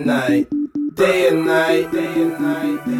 at, at night. Day and night, day and night.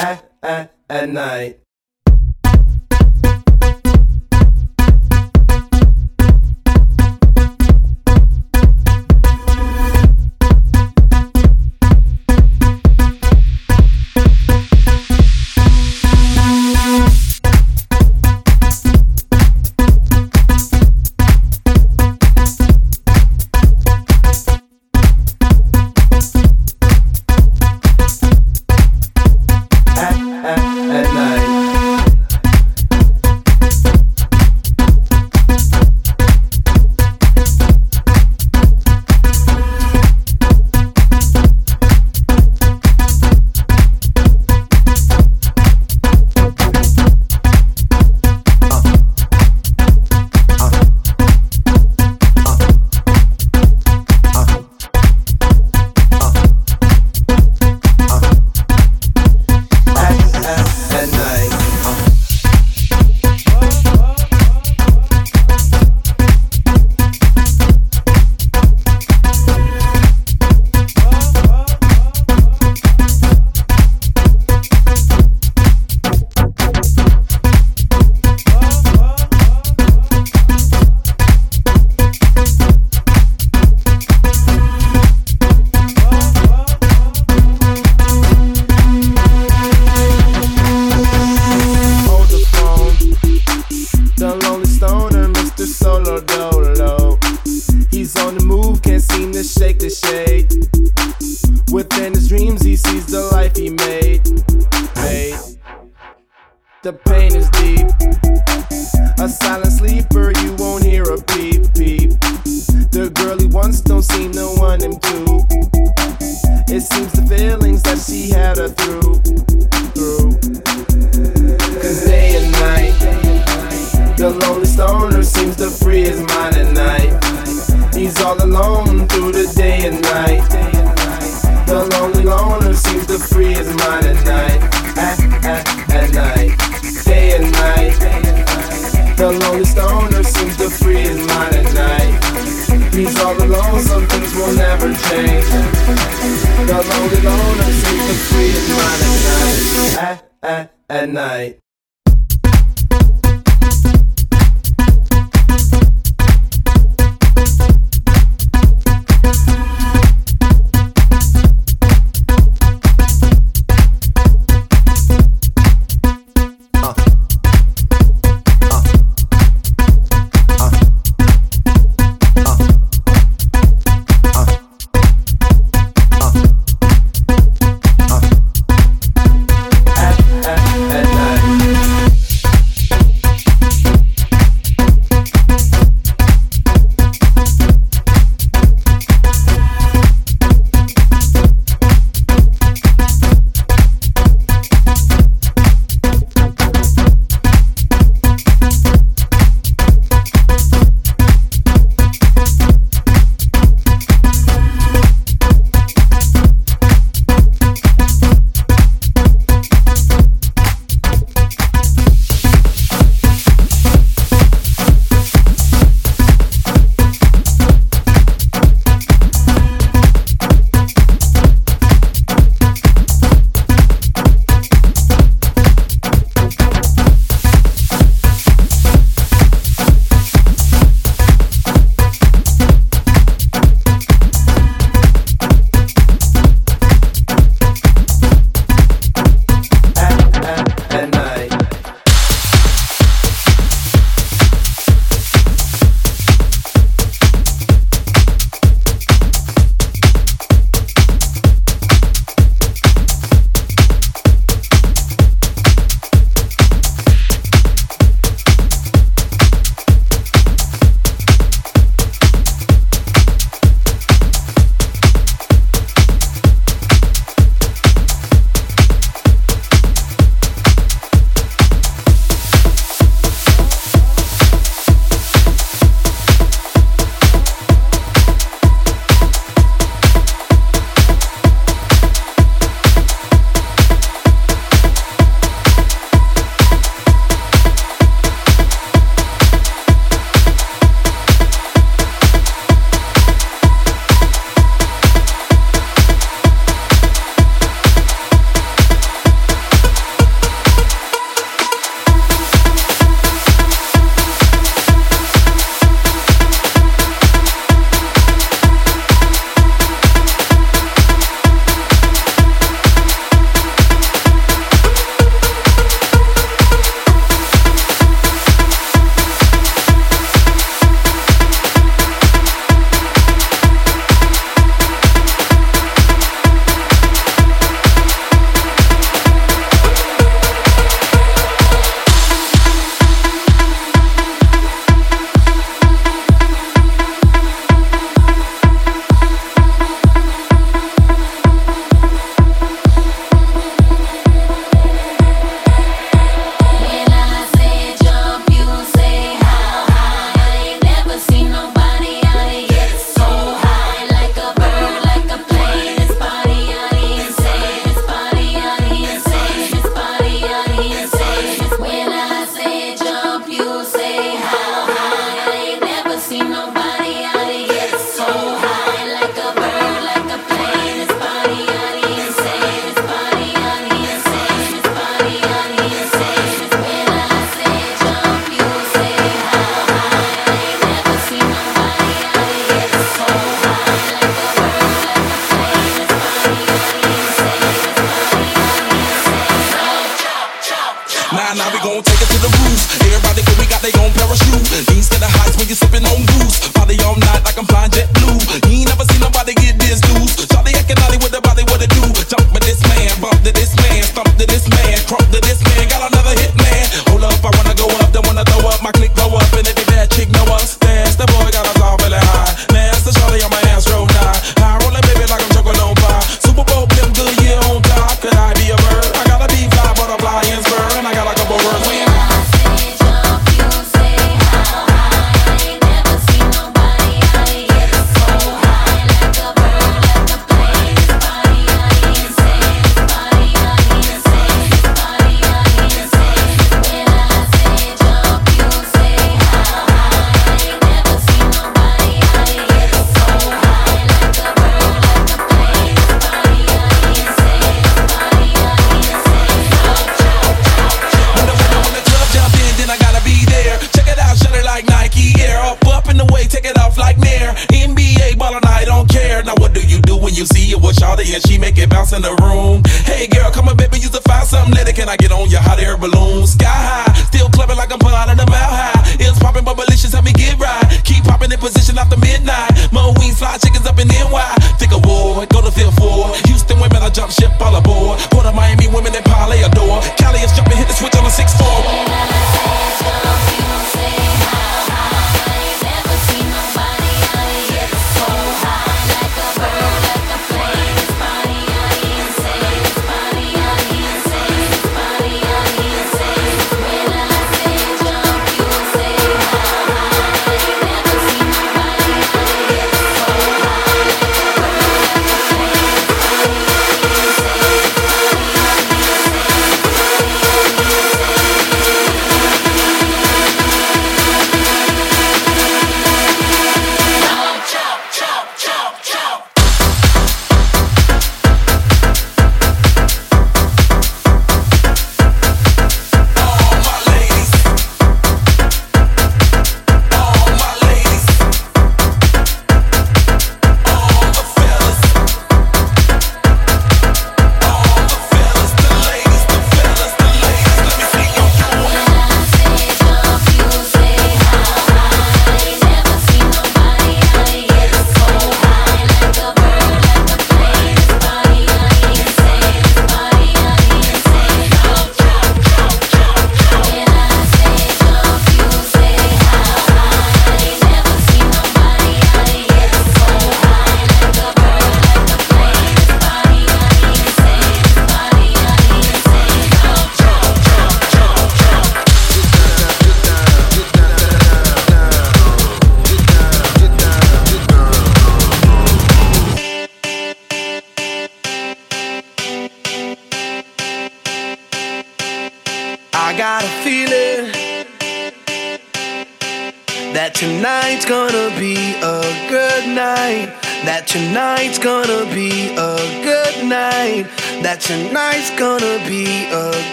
At, at, at night.